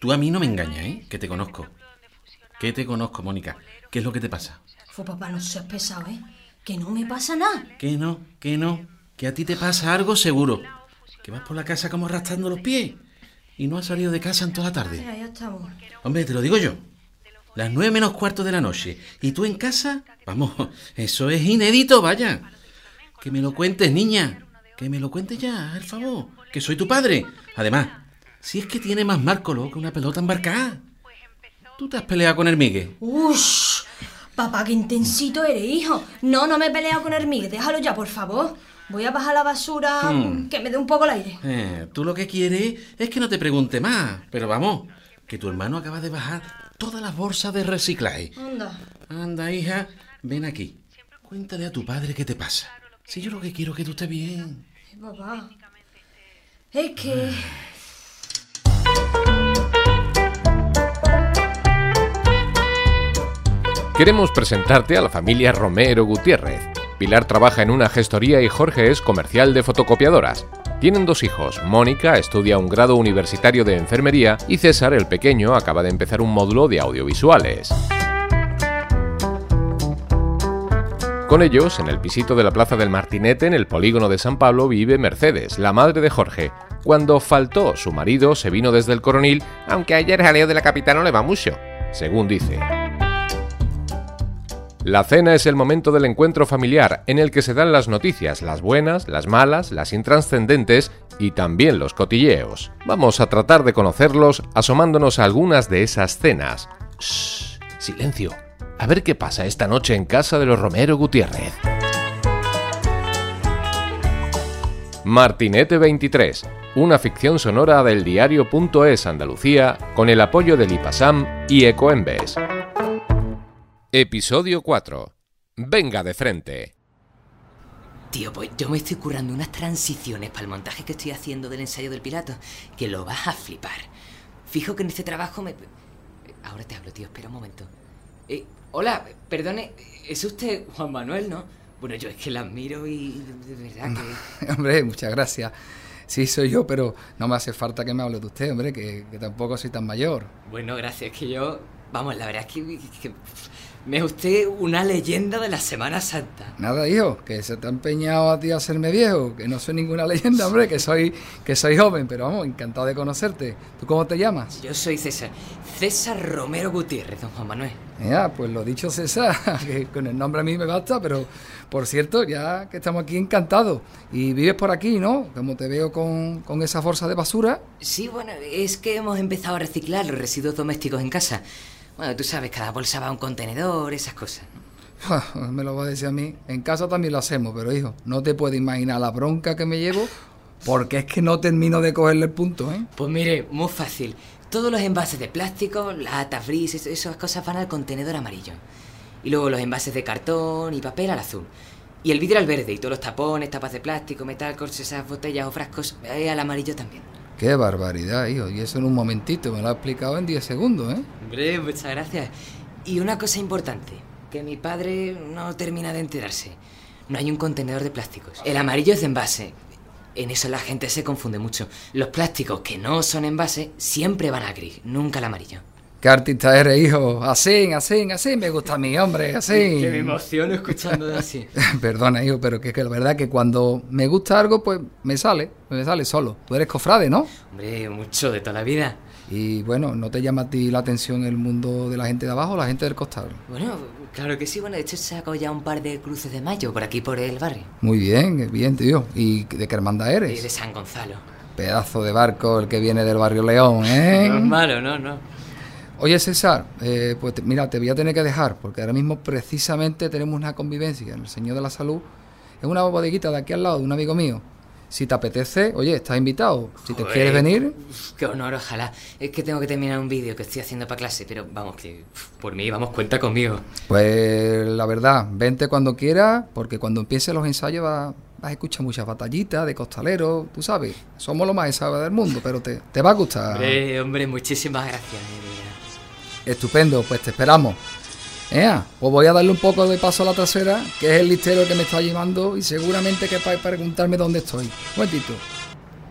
Tú a mí no me engañas, ¿eh? Que te conozco. Que te conozco, Mónica. ¿Qué es lo que te pasa? Fue papá, no seas pesado, ¿eh? Que no me pasa nada. Que no, que no. Que a ti te pasa algo seguro. Que vas por la casa como arrastrando los pies. Y no has salido de casa en toda la tarde. Mira, ya estamos. Hombre, te lo digo yo. Las nueve menos cuarto de la noche. ¿Y tú en casa? Vamos, eso es inédito, vaya. Que me lo cuentes, niña. Que me lo cuentes ya, por favor. Que soy tu padre. Además, si es que tiene más márcolo que una pelota embarcada. ¿Tú te has peleado con Hermigue? ¡Ush! Papá, qué intensito eres, hijo. No, no me he peleado con Hermíguez. Déjalo ya, por favor. Voy a bajar la basura, Hmm. que me dé un poco el aire. Eh, tú lo que quieres es que no te pregunte más. Pero vamos, que tu hermano acaba de bajar todas las bolsas de reciclaje. Anda. Anda, hija, ven aquí. Cuéntale a tu padre qué te pasa. Si yo lo que quiero es que tú estés bien. Ay, papá. Es que... Queremos presentarte a la familia Romero Gutiérrez. Pilar trabaja en una gestoría y Jorge es comercial de fotocopiadoras. Tienen dos hijos. Mónica estudia un grado universitario de enfermería y César, el pequeño, acaba de empezar un módulo de audiovisuales. Con ellos, en el pisito de la Plaza del Martinete, en el polígono de San Pablo, vive Mercedes, la madre de Jorge. Cuando faltó su marido, se vino desde el coronil, aunque ayer jaleo de la capital no le va mucho, según dice. La cena es el momento del encuentro familiar en el que se dan las noticias, las buenas, las malas, las intranscendentes y también los cotilleos. Vamos a tratar de conocerlos asomándonos a algunas de esas cenas. Shh, silencio. A ver qué pasa esta noche en casa de los Romero Gutiérrez. Martinete 23, una ficción sonora del diario.es Andalucía con el apoyo del IPASAM y Ecoembes. Episodio 4. Venga de frente. Tío, pues yo me estoy currando unas transiciones para el montaje que estoy haciendo del ensayo del pilato, que lo vas a flipar. Fijo que en este trabajo me... Ahora te hablo, tío, espera un momento. Eh, hola, perdone, ¿es usted Juan Manuel, no? Bueno, yo es que la admiro y de verdad que... Hombre, muchas gracias. Sí, soy yo, pero no me hace falta que me hable de usted, hombre, que, que tampoco soy tan mayor. Bueno, gracias, que yo... Vamos, la verdad es que, que me es usted una leyenda de la Semana Santa. Nada, hijo, que se te ha empeñado a ti a hacerme viejo, que no soy ninguna leyenda, hombre, que soy, que soy joven, pero vamos, encantado de conocerte. ¿Tú cómo te llamas? Yo soy César. César Romero Gutiérrez, don Juan Manuel. Ya, pues lo dicho César, que con el nombre a mí me basta, pero por cierto, ya que estamos aquí encantados. Y vives por aquí, ¿no? Como te veo con, con esa bolsa de basura. Sí, bueno, es que hemos empezado a reciclar los residuos domésticos en casa. Bueno, tú sabes, cada bolsa va a un contenedor, esas cosas. ¿no? Me lo va a decir a mí. En casa también lo hacemos, pero hijo, no te puedes imaginar la bronca que me llevo, porque es que no termino de cogerle el punto, ¿eh? Pues mire, muy fácil. Todos los envases de plástico, latas, bris, es- esas cosas van al contenedor amarillo. Y luego los envases de cartón y papel al azul. Y el vidrio al verde, y todos los tapones, tapas de plástico, metal, corches, esas botellas o frascos, eh, al amarillo también. Qué barbaridad, hijo. Y eso en un momentito, me lo ha explicado en 10 segundos, ¿eh? Hombre, muchas gracias. Y una cosa importante, que mi padre no termina de enterarse. No hay un contenedor de plásticos. El amarillo es de envase. En eso la gente se confunde mucho. Los plásticos que no son envase siempre van a gris, nunca al amarillo. ¿Qué artista eres, hijo? Así, así, así me gusta a mí, hombre, así. Que me emociono escuchando así. Perdona, hijo, pero que, que la verdad que cuando me gusta algo, pues me sale, me sale solo. Tú eres cofrade, ¿no? Hombre, mucho de toda la vida. Y bueno, ¿no te llama a ti la atención el mundo de la gente de abajo, la gente del costal? Bueno, claro que sí. Bueno, de hecho saco ya un par de cruces de mayo por aquí, por el barrio. Muy bien, bien, tío. ¿Y de qué hermandad Y eres? de San Gonzalo. Pedazo de barco el que viene del barrio León, ¿eh? No es malo, no, no. Oye, César, eh, pues mira, te voy a tener que dejar, porque ahora mismo precisamente tenemos una convivencia en el Señor de la Salud. Es una bodeguita de aquí al lado, de un amigo mío. Si te apetece, oye, estás invitado. Si te Joder, quieres venir, Qué honor, ojalá. Es que tengo que terminar un vídeo que estoy haciendo para clase, pero vamos, que por mí, vamos, cuenta conmigo. pues la verdad, vente cuando quieras, porque cuando empiecen los ensayos vas, vas a escuchar muchas batallitas de costaleros, tú sabes. Somos lo más ensayos del mundo, pero te, te va a gustar. Hombre, hombre, muchísimas gracias. Estupendo, pues te esperamos. Ea, pues voy a darle un poco de paso a la trasera, que es el listero que me está llevando y seguramente que para preguntarme dónde estoy. Un momentito.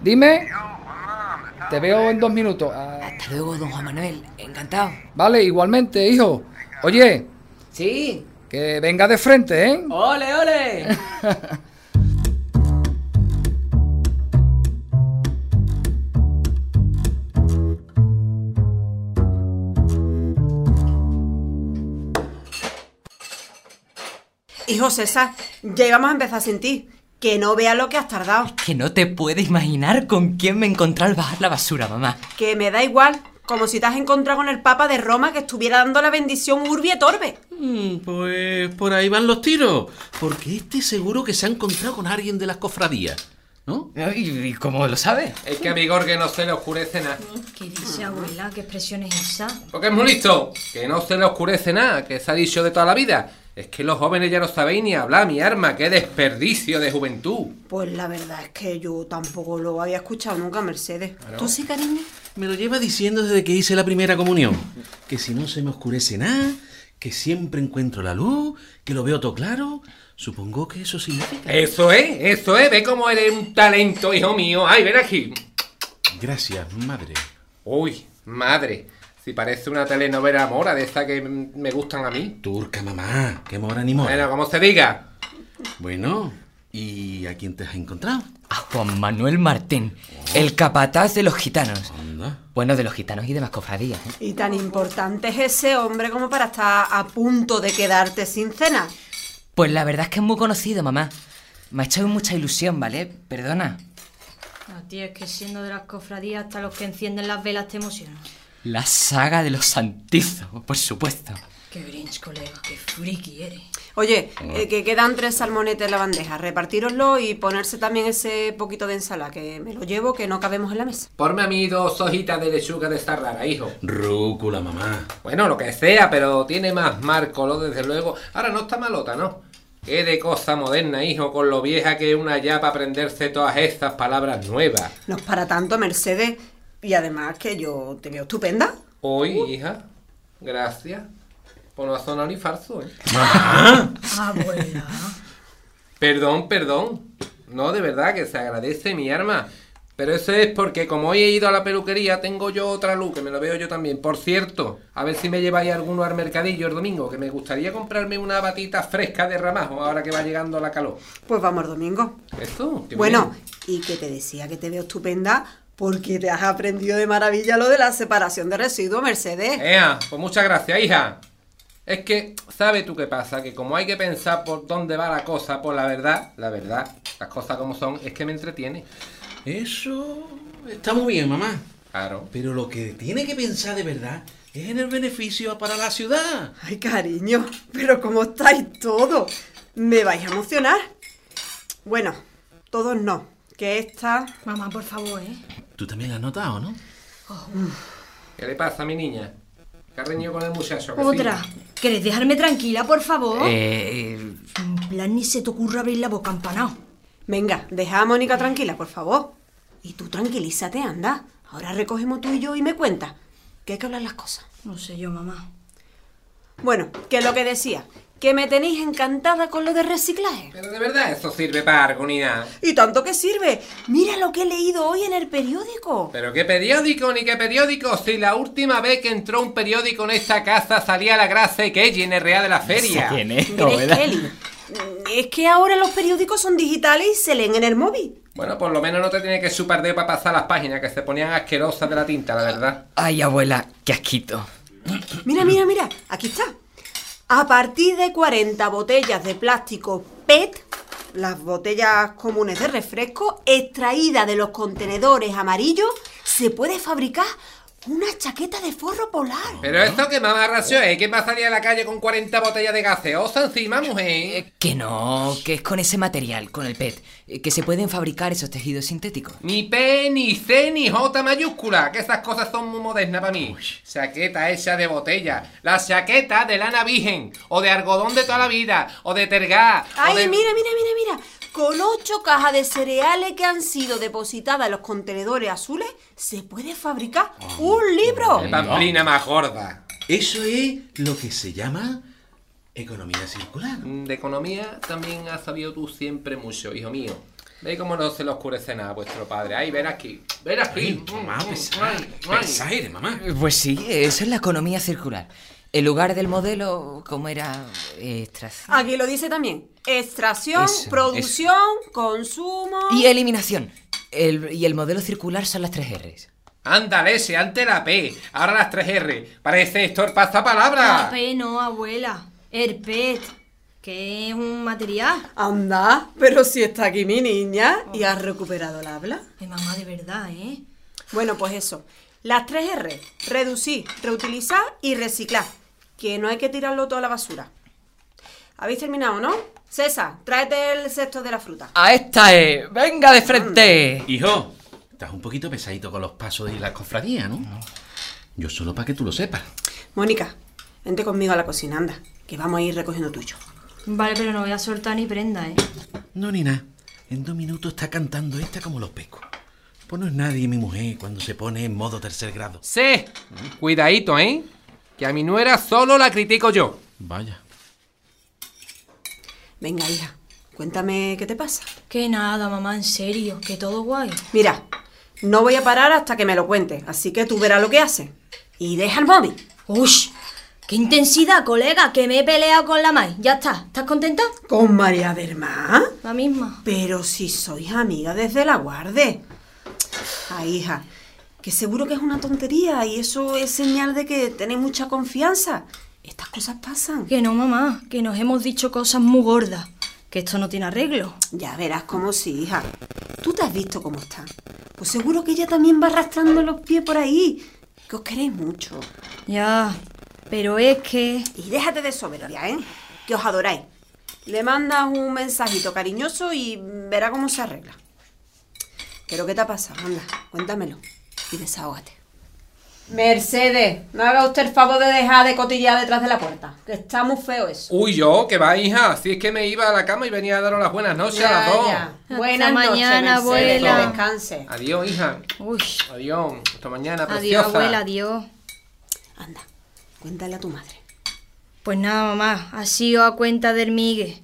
Dime. Yo, Juanma, ¿dónde te veo en dos minutos. Ah, Hasta luego, don Juan Manuel. Encantado. vale, igualmente, hijo. Oye, Sí. que venga de frente, ¿eh? ¡Ole, ole! Hijo César, ya íbamos a empezar sin ti. Que no veas lo que has tardado. que no te puedes imaginar con quién me encontré al bajar la basura, mamá. Que me da igual. Como si te has encontrado con el Papa de Roma que estuviera dando la bendición Urbi et Orbe. Mm, Pues por ahí van los tiros. Porque este seguro que se ha encontrado con alguien de las cofradías. ¿No? ¿Y, y cómo lo sabes? Es que a Vigor que no se le oscurece nada. ¿Qué dice abuela? ¿Qué expresión es esa? Porque es muy listo. Que no se le oscurece nada, que se ha dicho de toda la vida. Es que los jóvenes ya no sabéis ni hablar, mi arma. Qué desperdicio de juventud. Pues la verdad es que yo tampoco lo había escuchado nunca, Mercedes. ¿Tú sí, cariño? Me lo lleva diciendo desde que hice la primera comunión. Que si no se me oscurece nada, que siempre encuentro la luz, que lo veo todo claro. Supongo que eso significa. Eso es, eso es. Ve cómo eres un talento, hijo mío. Ay, ven aquí. Gracias, madre. Uy, madre. Si parece una telenovela mora de esta que me gustan a mí. Turca, mamá. Que mora ni mora. Bueno, como se diga. Bueno, ¿y a quién te has encontrado? A Juan Manuel Martín, el capataz de los gitanos. Anda. Bueno, de los gitanos y de las cofradías. ¿eh? Y tan importante es ese hombre como para estar a punto de quedarte sin cena. Pues la verdad es que es muy conocido, mamá. Me ha echado mucha ilusión, ¿vale? Perdona. A ti es que siendo de las cofradías hasta los que encienden las velas te emocionan. La saga de los santizos, por supuesto. Qué grinch, colega, qué friki eres. Oye, eh, que quedan tres salmonetes en la bandeja. Repartíroslo y ponerse también ese poquito de ensalada, que me lo llevo, que no cabemos en la mesa. Ponme a mí dos hojitas de lechuga de esta rara, hijo. Rúcula, mamá. Bueno, lo que sea, pero tiene más marco, desde luego. Ahora no está malota, ¿no? Qué de cosa moderna, hijo, con lo vieja que es una ya para aprenderse todas estas palabras nuevas. No es para tanto, Mercedes. Y además que yo te veo estupenda. Hoy, hija, gracias. Por no sonar ni falso, ¿eh? Abuela. Perdón, perdón. No, de verdad que se agradece mi arma. Pero eso es porque como hoy he ido a la peluquería, tengo yo otra luz, que me lo veo yo también. Por cierto, a ver si me lleváis alguno al mercadillo el domingo, que me gustaría comprarme una batita fresca de ramajo ahora que va llegando la calor. Pues vamos el domingo. ¿Eso? Qué Bueno, bien. y que te decía que te veo estupenda porque te has aprendido de maravilla lo de la separación de residuos, Mercedes. Ea, pues muchas gracias, hija. Es que, ¿sabes tú qué pasa? Que como hay que pensar por dónde va la cosa, por la verdad, la verdad, las cosas como son, es que me entretiene. Eso está muy bien, mamá. Claro. Pero lo que tiene que pensar de verdad es en el beneficio para la ciudad. Ay, cariño, pero ¿cómo estáis todos? Me vais a emocionar. Bueno, todos no. Que esta... Mamá, por favor, ¿eh? Tú también la has notado, ¿no? ¿Qué le pasa a mi niña? ¿Qué ha reñido con el muchacho? que sí? Otra. ¿Querés dejarme tranquila, por favor? Eh, En plan, ni se te ocurra abrir la boca, empanado. Venga, deja a Mónica tranquila, por favor. Y tú tranquilízate, anda. Ahora recogemos tú y yo y me cuentas. Que hay que hablar las cosas. No sé yo, mamá. Bueno, que lo que decía, que me tenéis encantada con lo de reciclaje. Pero de verdad eso sirve para algo ni nada. Y tanto que sirve. Mira lo que he leído hoy en el periódico. Pero qué periódico ni qué periódico. Si la última vez que entró un periódico en esta casa salía la grasa que en el Real de la Feria. ¿Quién es? Kelly. Es que ahora los periódicos son digitales y se leen en el móvil. Bueno, por lo menos no te tiene que chupar de para pasar las páginas que se ponían asquerosas de la tinta, la verdad. Ay, abuela, qué asquito. Mira, mira, mira, aquí está. A partir de 40 botellas de plástico PET, las botellas comunes de refresco, extraídas de los contenedores amarillos, se puede fabricar una chaqueta de forro polar. Pero esto que mamarracio es, ¿quién va a salir a la calle con 40 botellas de gaseosa encima, mujer? Eh, que no, que es con ese material, con el PET, eh, que se pueden fabricar esos tejidos sintéticos. Ni P, ni C, ni J mayúscula, que esas cosas son muy modernas para mí. Chaqueta hecha de botella, la chaqueta de lana virgen, o de algodón de toda la vida, o de tergá, o Ay, de... mira, mira, mira, mira. Con ocho cajas de cereales que han sido depositadas en los contenedores azules, se puede fabricar un libro. Qué pamplina más gorda. Eso es lo que se llama economía circular. Mm, De economía también has sabido tú siempre mucho, hijo mío. ¿Veis cómo no se le oscurece nada a vuestro padre? Ay, ven aquí. Ven aquí. Mamá, Mm, ay, ay. Pesada eres, mamá. Pues sí, eso es la economía circular. En lugar del modelo, ¿cómo era? Extracción. Aquí lo dice también. Extracción, Eso, producción, consumo. Y eliminación. El- y el modelo circular son las tres R's. Ándale, se ante la P. Ahora las tres R. Parece Héctor Pasapalabra. P no, abuela. El PET, que es un material. Anda, pero si está aquí mi niña y has recuperado el habla. Ay, mamá, de verdad, ¿eh? Bueno, pues eso. Las tres R. Reducir, reutilizar y reciclar. Que no hay que tirarlo todo a la basura. ¿Habéis terminado, no? César, tráete el cesto de la fruta. ¡A esta es! ¡Venga de frente! Hijo, estás un poquito pesadito con los pasos y las cofradías, ¿no? Yo solo para que tú lo sepas. Mónica, vente conmigo a la cocina, anda. Que vamos a ir recogiendo tuyo. Vale, pero no voy a soltar ni prenda, ¿eh? No, ni nada. En dos minutos está cantando esta como los pecos. Pues no es nadie mi mujer cuando se pone en modo tercer grado. Sí. Cuidadito, ¿eh? Que a mi nuera solo la critico yo. Vaya. Venga, hija, cuéntame qué te pasa. Que nada, mamá, en serio, que todo guay. Mira, no voy a parar hasta que me lo cuentes, así que tú verás lo que hace. Y deja el móvil. ¡Ush! ¡Qué intensidad, colega! Que me he peleado con la Mai. Ya está. ¿Estás contenta? ¿Con María Mar? La misma. Pero si sois amiga desde la guarde. Ay, hija, que seguro que es una tontería y eso es señal de que tenéis mucha confianza. Estas cosas pasan. Que no, mamá. Que nos hemos dicho cosas muy gordas. Que esto no tiene arreglo. Ya verás cómo sí, hija. Tú te has visto cómo está. Pues seguro que ella también va arrastrando los pies por ahí. Que os queréis mucho. Ya. Pero es que... Y déjate de soberbia, ¿eh? Que os adoráis. Le mandas un mensajito cariñoso y verá cómo se arregla. ¿Pero qué te ha pasado? Anda, cuéntamelo. Y desahógate. Mercedes, no haga usted el favor de dejar de cotillear detrás de la puerta. Que está muy feo eso. Uy, yo, que va, hija. Si es que me iba a la cama y venía a daros las buenas noches a las dos. Hasta Buenas mañana, noches, Mercedes, abuela. Que descanse. Adiós, hija. Uy. Adiós. Hasta mañana, Adiós, preciosa. abuela, adiós. Anda, cuéntale a tu madre. Pues nada, mamá, ha sido a cuenta del Migue.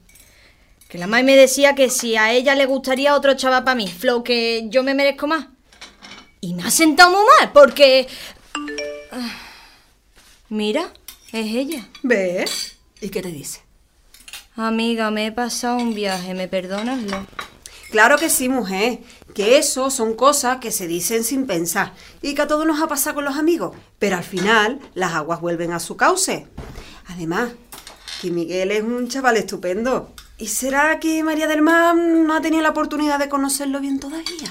Que la Mai me decía que si a ella le gustaría otro chaval para mí, Flow, que yo me merezco más. Y me ha sentado muy mal, porque... Mira, es ella. ¿Ves? ¿Y qué te dice? Amiga, me he pasado un viaje, ¿me perdonas? Lo? Claro que sí, mujer. Que eso son cosas que se dicen sin pensar y que a todos nos ha pasado con los amigos. Pero al final las aguas vuelven a su cauce. Además, que Miguel es un chaval estupendo. ¿Y será que María del Mar no ha tenido la oportunidad de conocerlo bien todavía?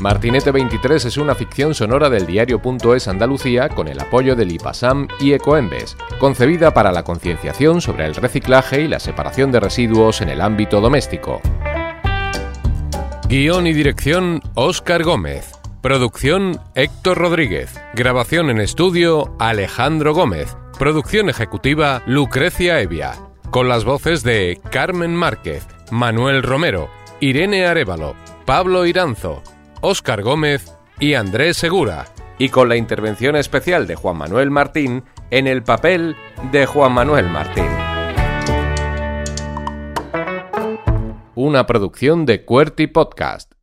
Martinete 23 es una ficción sonora del diario.es Andalucía con el apoyo del IPASAM y Ecoembes, concebida para la concienciación sobre el reciclaje y la separación de residuos en el ámbito doméstico. Guión y dirección Óscar Gómez. Producción Héctor Rodríguez. Grabación en estudio Alejandro Gómez. Producción ejecutiva Lucrecia Evia. Con las voces de Carmen Márquez, Manuel Romero, Irene Arevalo, Pablo Iranzo, Óscar Gómez y Andrés Segura. Y con la intervención especial de Juan Manuel Martín en el papel de Juan Manuel Martín. Una producción de Cuerty Podcast.